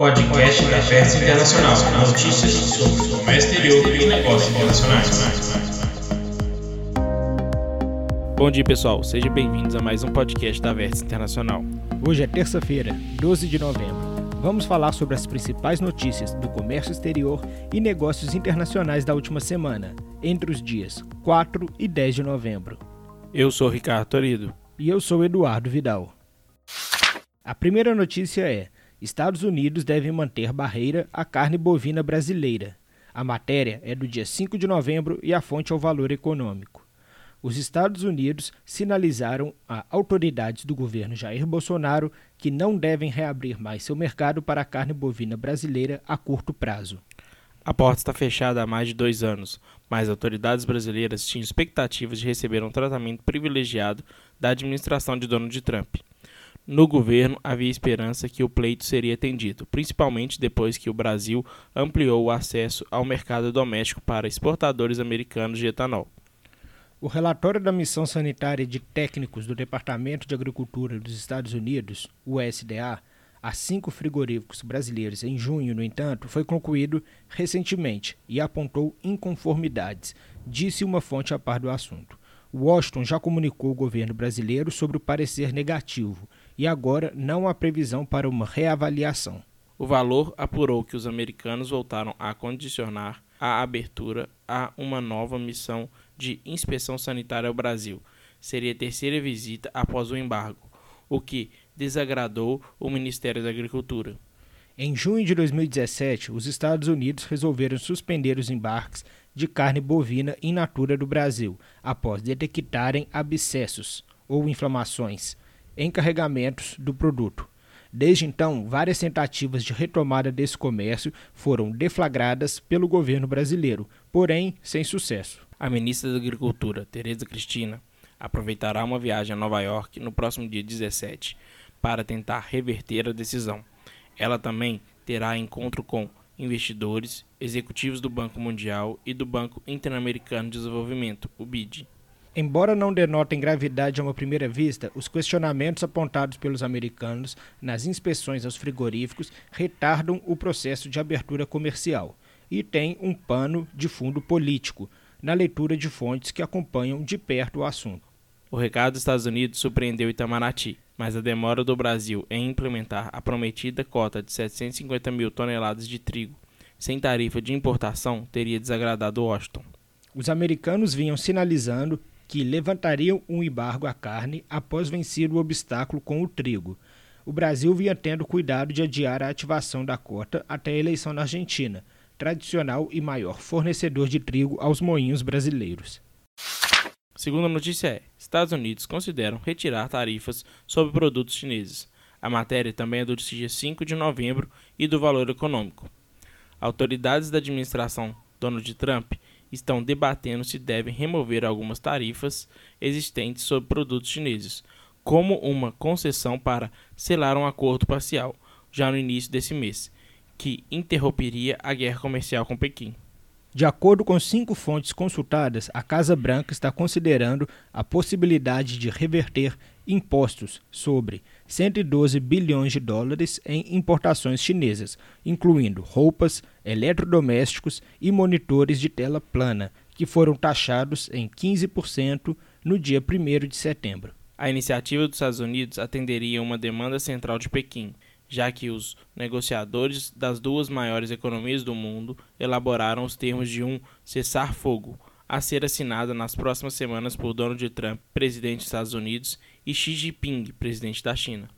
Podcast da Versa Internacional. Notícias sobre o comércio exterior e negócios internacionais. Bom dia, pessoal. Sejam bem-vindos a mais um podcast da Versa Internacional. Hoje é terça-feira, 12 de novembro. Vamos falar sobre as principais notícias do comércio exterior e negócios internacionais da última semana, entre os dias 4 e 10 de novembro. Eu sou Ricardo Torido. E eu sou Eduardo Vidal. A primeira notícia é: Estados Unidos devem manter barreira à carne bovina brasileira. A matéria é do dia 5 de novembro e a fonte é o valor econômico. Os Estados Unidos sinalizaram a autoridades do governo Jair Bolsonaro que não devem reabrir mais seu mercado para a carne bovina brasileira a curto prazo. A porta está fechada há mais de dois anos, mas autoridades brasileiras tinham expectativas de receber um tratamento privilegiado da administração de Donald Trump. No governo, havia esperança que o pleito seria atendido, principalmente depois que o Brasil ampliou o acesso ao mercado doméstico para exportadores americanos de etanol. O relatório da Missão Sanitária de Técnicos do Departamento de Agricultura dos Estados Unidos, USDA, a cinco frigoríficos brasileiros em junho, no entanto, foi concluído recentemente e apontou inconformidades, disse uma fonte a par do assunto. Washington já comunicou ao governo brasileiro sobre o parecer negativo e agora não há previsão para uma reavaliação. O valor apurou que os americanos voltaram a condicionar a abertura a uma nova missão de inspeção sanitária ao Brasil. Seria a terceira visita após o embargo, o que desagradou o Ministério da Agricultura. Em junho de 2017, os Estados Unidos resolveram suspender os embarques de carne bovina in natura do Brasil, após detectarem abscessos ou inflamações em carregamentos do produto. Desde então, várias tentativas de retomada desse comércio foram deflagradas pelo governo brasileiro, porém sem sucesso. A ministra da Agricultura, Tereza Cristina, aproveitará uma viagem a Nova York no próximo dia 17 para tentar reverter a decisão. Ela também terá encontro com investidores, executivos do Banco Mundial e do Banco Interamericano de Desenvolvimento, o BID. Embora não denotem gravidade a uma primeira vista, os questionamentos apontados pelos americanos nas inspeções aos frigoríficos retardam o processo de abertura comercial e têm um pano de fundo político na leitura de fontes que acompanham de perto o assunto. O recado dos Estados Unidos surpreendeu Itamaraty, mas a demora do Brasil em implementar a prometida cota de 750 mil toneladas de trigo sem tarifa de importação teria desagradado Washington. Os americanos vinham sinalizando que levantariam um embargo à carne após vencer o obstáculo com o trigo. O Brasil vinha tendo cuidado de adiar a ativação da cota até a eleição na Argentina, tradicional e maior fornecedor de trigo aos moinhos brasileiros. Segunda notícia é: Estados Unidos consideram retirar tarifas sobre produtos chineses. A matéria também é do dia 5 de novembro e do valor econômico. Autoridades da administração Donald Trump estão debatendo se devem remover algumas tarifas existentes sobre produtos chineses, como uma concessão para selar um acordo parcial, já no início desse mês, que interromperia a guerra comercial com Pequim. De acordo com cinco fontes consultadas, a Casa Branca está considerando a possibilidade de reverter impostos sobre 112 bilhões de dólares em importações chinesas, incluindo roupas, eletrodomésticos e monitores de tela plana, que foram taxados em 15% no dia 1 de setembro. A iniciativa dos Estados Unidos atenderia uma demanda central de Pequim, já que os negociadores das duas maiores economias do mundo elaboraram os termos de um cessar-fogo a ser assinado nas próximas semanas por Donald Trump, presidente dos Estados Unidos, e Xi Jinping, presidente da China.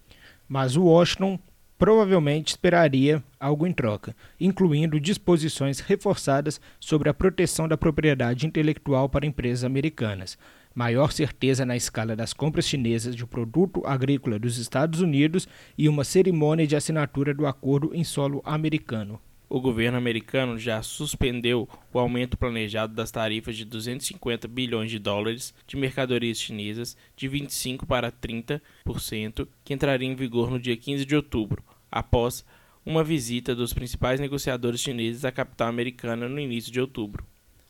Mas o Washington provavelmente esperaria algo em troca, incluindo disposições reforçadas sobre a proteção da propriedade intelectual para empresas americanas, maior certeza na escala das compras chinesas de produto agrícola dos Estados Unidos e uma cerimônia de assinatura do acordo em solo americano. O governo americano já suspendeu o aumento planejado das tarifas de 250 bilhões de dólares de mercadorias chinesas de 25 para 30%, que entraria em vigor no dia 15 de outubro, após uma visita dos principais negociadores chineses à capital americana no início de outubro.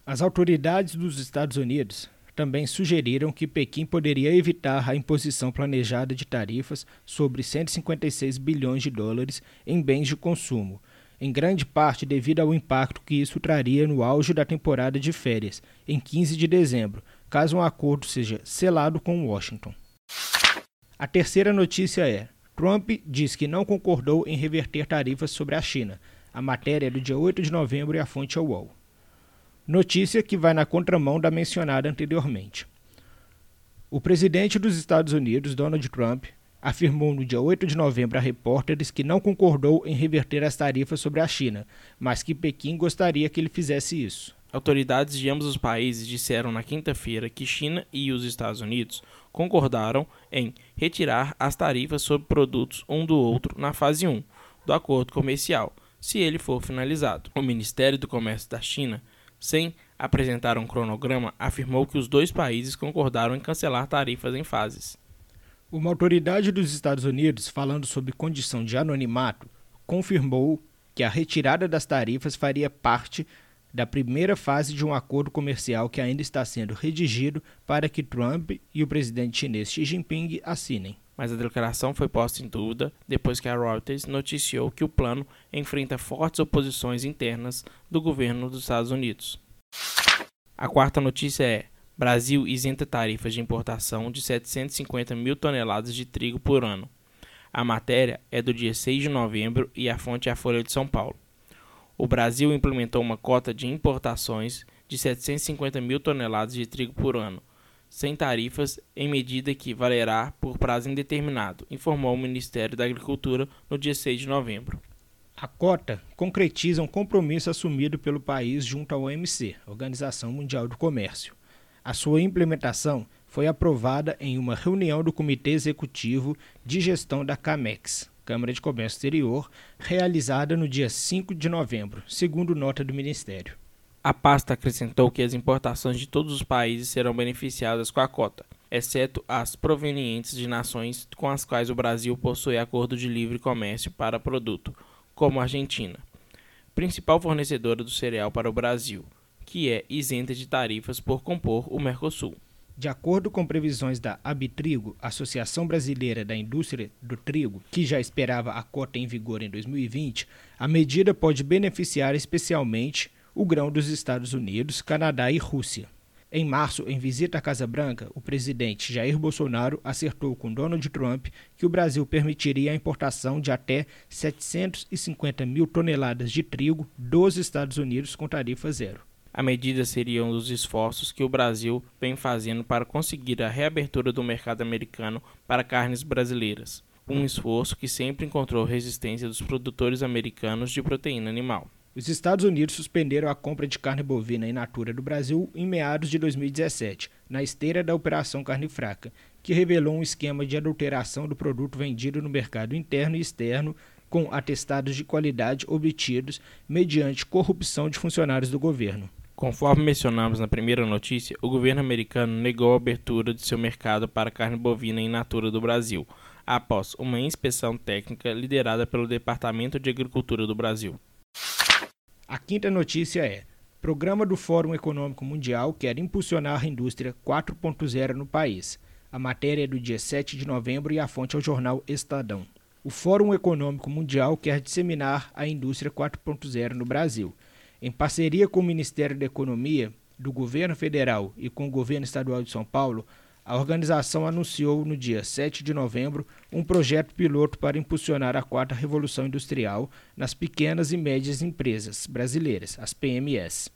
As autoridades dos Estados Unidos também sugeriram que Pequim poderia evitar a imposição planejada de tarifas sobre 156 bilhões de dólares em bens de consumo, em grande parte devido ao impacto que isso traria no auge da temporada de férias, em 15 de dezembro, caso um acordo seja selado com Washington. A terceira notícia é: Trump diz que não concordou em reverter tarifas sobre a China. A matéria é do dia 8 de novembro e a fonte é o UOL. Notícia que vai na contramão da mencionada anteriormente. O presidente dos Estados Unidos, Donald Trump, afirmou no dia 8 de novembro a repórteres que não concordou em reverter as tarifas sobre a China, mas que Pequim gostaria que ele fizesse isso. Autoridades de ambos os países disseram na quinta-feira que China e os Estados Unidos concordaram em retirar as tarifas sobre produtos um do outro na fase 1 do acordo comercial, se ele for finalizado. O Ministério do Comércio da China sem apresentar um cronograma, afirmou que os dois países concordaram em cancelar tarifas em fases. Uma autoridade dos Estados Unidos, falando sobre condição de anonimato, confirmou que a retirada das tarifas faria parte da primeira fase de um acordo comercial que ainda está sendo redigido para que Trump e o presidente chinês Xi Jinping assinem. Mas a declaração foi posta em dúvida depois que a Reuters noticiou que o plano enfrenta fortes oposições internas do governo dos Estados Unidos. A quarta notícia é: Brasil isenta tarifas de importação de 750 mil toneladas de trigo por ano. A matéria é do dia 6 de novembro e a fonte é a Folha de São Paulo. O Brasil implementou uma cota de importações de 750 mil toneladas de trigo por ano, sem tarifas, em medida que valerá por prazo indeterminado, informou o Ministério da Agricultura no dia 6 de novembro. A cota concretiza um compromisso assumido pelo país junto à OMC, Organização Mundial do Comércio. A sua implementação foi aprovada em uma reunião do Comitê Executivo de Gestão da CAMEX, Câmara de Comércio Exterior, realizada no dia 5 de novembro, segundo nota do Ministério. A pasta acrescentou que as importações de todos os países serão beneficiadas com a cota, exceto as provenientes de nações com as quais o Brasil possui acordo de livre comércio para produto, como a Argentina, principal fornecedora do cereal para o Brasil, que é isenta de tarifas por compor o Mercosul. De acordo com previsões da Abitrigo, Associação Brasileira da Indústria do Trigo, que já esperava a cota em vigor em 2020, a medida pode beneficiar especialmente o grão dos Estados Unidos, Canadá e Rússia. Em março, em visita à Casa Branca, o presidente Jair Bolsonaro acertou com Donald Trump que o Brasil permitiria a importação de até 750 mil toneladas de trigo dos Estados Unidos com tarifa zero. A medida seria um dos esforços que o Brasil vem fazendo para conseguir a reabertura do mercado americano para carnes brasileiras, um esforço que sempre encontrou resistência dos produtores americanos de proteína animal. Os Estados Unidos suspenderam a compra de carne bovina in natura do Brasil em meados de 2017, na esteira da Operação Carne Fraca, que revelou um esquema de adulteração do produto vendido no mercado interno e externo com atestados de qualidade obtidos mediante corrupção de funcionários do governo. Conforme mencionamos na primeira notícia, o governo americano negou a abertura de seu mercado para carne bovina in natura do Brasil, após uma inspeção técnica liderada pelo Departamento de Agricultura do Brasil. A quinta notícia é: Programa do Fórum Econômico Mundial quer impulsionar a indústria 4.0 no país. A matéria é do dia 7 de novembro e a fonte é o jornal Estadão. O Fórum Econômico Mundial quer disseminar a indústria 4.0 no Brasil. Em parceria com o Ministério da Economia, do Governo Federal e com o Governo Estadual de São Paulo, a organização anunciou no dia 7 de novembro um projeto piloto para impulsionar a quarta revolução industrial nas pequenas e médias empresas brasileiras, as PMEs.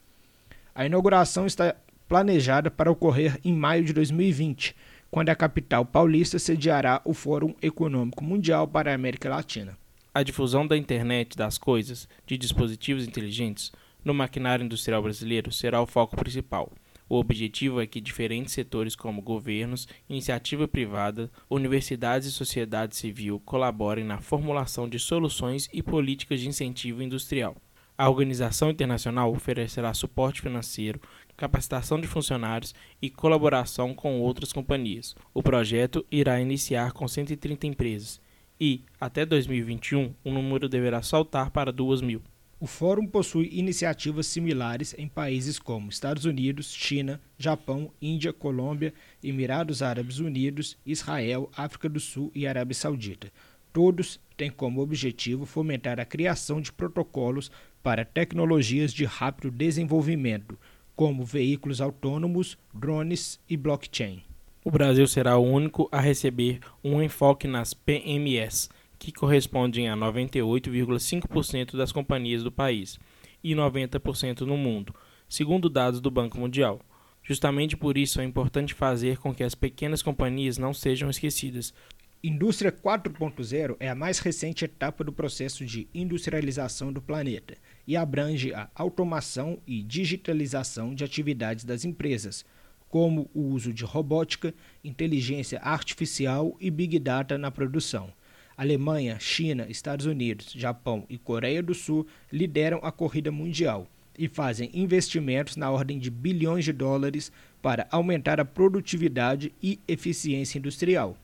A inauguração está planejada para ocorrer em maio de 2020, quando a capital paulista sediará o Fórum Econômico Mundial para a América Latina. A difusão da internet das coisas, de dispositivos inteligentes, no maquinário industrial brasileiro será o foco principal. O objetivo é que diferentes setores como governos, iniciativa privada, universidades e sociedade civil colaborem na formulação de soluções e políticas de incentivo industrial. A organização internacional oferecerá suporte financeiro, capacitação de funcionários e colaboração com outras companhias. O projeto irá iniciar com 130 empresas e, até 2021, o número deverá saltar para 2 mil. O fórum possui iniciativas similares em países como Estados Unidos, China, Japão, Índia, Colômbia, Emirados Árabes Unidos, Israel, África do Sul e Arábia Saudita. Todos têm como objetivo fomentar a criação de protocolos para tecnologias de rápido desenvolvimento, como veículos autônomos, drones e blockchain. O Brasil será o único a receber um enfoque nas PMS, que correspondem a 98,5% das companhias do país e 90% no mundo, segundo dados do Banco Mundial. Justamente por isso é importante fazer com que as pequenas companhias não sejam esquecidas. Indústria 4.0 é a mais recente etapa do processo de industrialização do planeta e abrange a automação e digitalização de atividades das empresas, como o uso de robótica, inteligência artificial e big data na produção. Alemanha, China, Estados Unidos, Japão e Coreia do Sul lideram a corrida mundial e fazem investimentos na ordem de bilhões de dólares para aumentar a produtividade e eficiência industrial.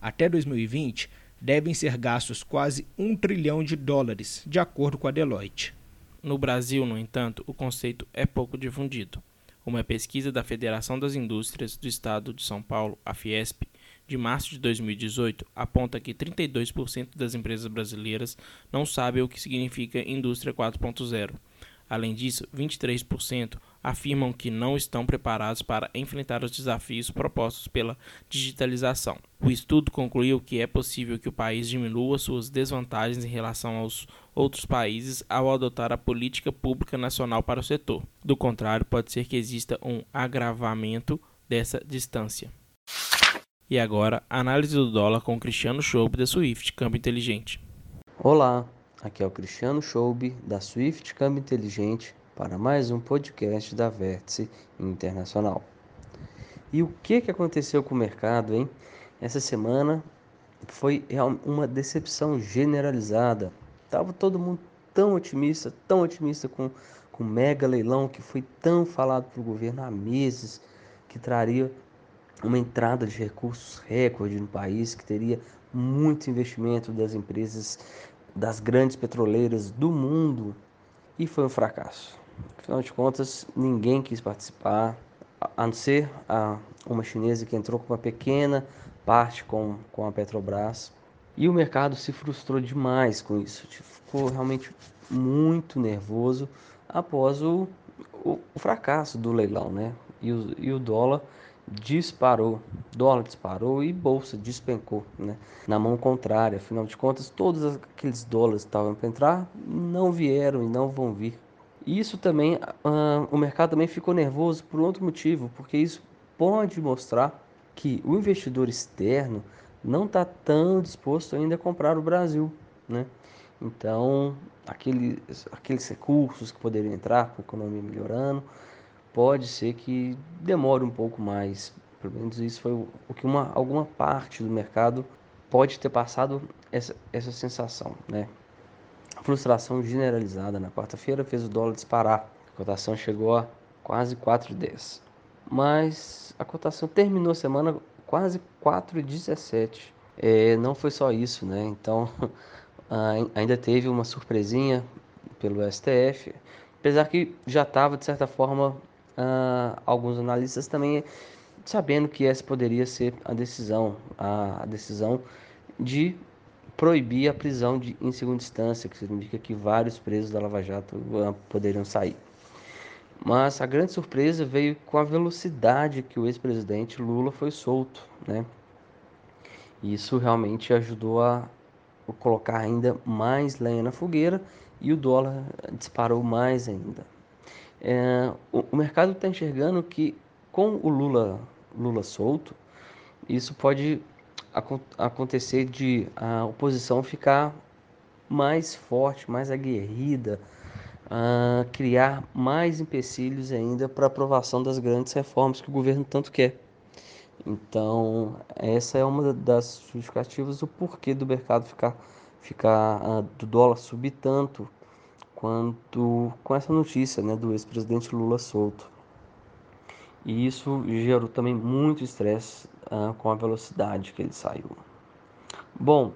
Até 2020, devem ser gastos quase um trilhão de dólares, de acordo com a Deloitte. No Brasil, no entanto, o conceito é pouco difundido. Uma pesquisa da Federação das Indústrias do Estado de São Paulo, a Fiesp, de março de 2018 aponta que 32% das empresas brasileiras não sabem o que significa Indústria 4.0. Além disso, 23% afirmam que não estão preparados para enfrentar os desafios propostos pela digitalização. O estudo concluiu que é possível que o país diminua suas desvantagens em relação aos outros países ao adotar a política pública nacional para o setor. Do contrário, pode ser que exista um agravamento dessa distância. E agora, análise do dólar com Cristiano Schoub da Swift Câmbio Inteligente. Olá, aqui é o Cristiano Schoub da Swift Câmbio Inteligente para mais um podcast da Vértice Internacional. E o que, que aconteceu com o mercado, hein? Essa semana foi uma decepção generalizada. Tava todo mundo tão otimista, tão otimista com, com o mega leilão que foi tão falado pelo governo há meses, que traria uma entrada de recursos recorde no país, que teria muito investimento das empresas, das grandes petroleiras do mundo, e foi um fracasso. Afinal de contas, ninguém quis participar, a não ser a, uma chinesa que entrou com uma pequena parte com, com a Petrobras. E o mercado se frustrou demais com isso, ficou realmente muito nervoso após o, o, o fracasso do leilão, né? E o, e o dólar disparou, dólar disparou e bolsa despencou, né? Na mão contrária, afinal de contas, todos aqueles dólares que estavam para entrar não vieram e não vão vir. Isso também, uh, o mercado também ficou nervoso por outro motivo, porque isso pode mostrar que o investidor externo não está tão disposto ainda a comprar o Brasil, né? Então, aqueles, aqueles recursos que poderiam entrar com a economia melhorando, pode ser que demore um pouco mais. Pelo menos isso foi o que uma, alguma parte do mercado pode ter passado essa, essa sensação, né? A frustração generalizada na quarta-feira fez o dólar disparar. A cotação chegou a quase 4,10. Mas a cotação terminou a semana quase 4,17. É, não foi só isso, né? Então ainda teve uma surpresinha pelo STF, apesar que já estava de certa forma uh, alguns analistas também sabendo que essa poderia ser a decisão, a, a decisão de proibir a prisão de, em segunda instância, que significa que vários presos da Lava Jato uh, poderiam sair. Mas a grande surpresa veio com a velocidade que o ex-presidente Lula foi solto, né? Isso realmente ajudou a colocar ainda mais lenha na fogueira e o dólar disparou mais ainda. É, o, o, mercado está enxergando que com o Lula, Lula solto, isso pode ac acontecer de a oposição ficar mais forte, mais aguerrida, uh, criar mais empecilhos ainda para aprovação das grandes reformas que o governo tanto quer. Então, essa é uma das justificativas do porquê do mercado ficar, ficar uh, do dólar subir tanto quanto com essa notícia né, do ex-presidente Lula solto. E isso gerou também muito estresse uh, com a velocidade que ele saiu. Bom,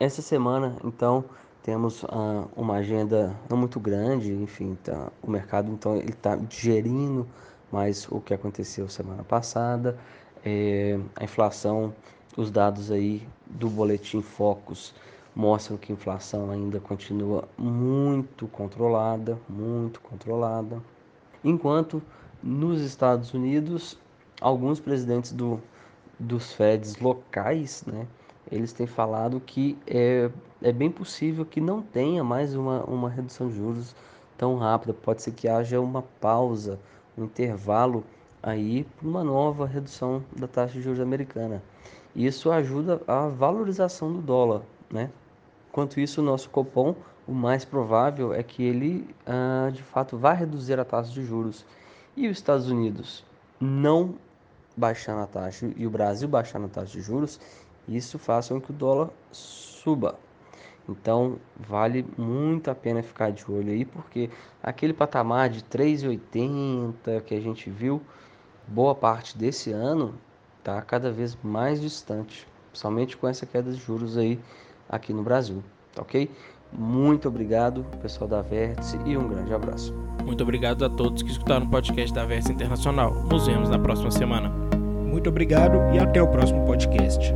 essa semana, então, temos uh, uma agenda não muito grande, enfim, tá, o mercado então ele está digerindo mais o que aconteceu semana passada, é, a inflação, os dados aí do boletim Focus mostram que a inflação ainda continua muito controlada, muito controlada, enquanto nos Estados Unidos alguns presidentes do, dos Feds locais, né, eles têm falado que é, é bem possível que não tenha mais uma, uma redução de juros tão rápida. Pode ser que haja uma pausa, um intervalo aí para uma nova redução da taxa de juros americana. Isso ajuda a valorização do dólar, né? Enquanto isso, o nosso Copom, o mais provável é que ele, ah, de fato, vá reduzir a taxa de juros. E os Estados Unidos não baixando a taxa e o Brasil baixando a taxa de juros, isso faz com que o dólar suba. Então, vale muito a pena ficar de olho aí, porque aquele patamar de 3,80 que a gente viu boa parte desse ano está cada vez mais distante, principalmente com essa queda de juros aí aqui no Brasil, tá ok? Muito obrigado, pessoal da Vértice, e um grande abraço. Muito obrigado a todos que escutaram o podcast da Vértice Internacional. Nos vemos na próxima semana. Muito obrigado e até o próximo podcast.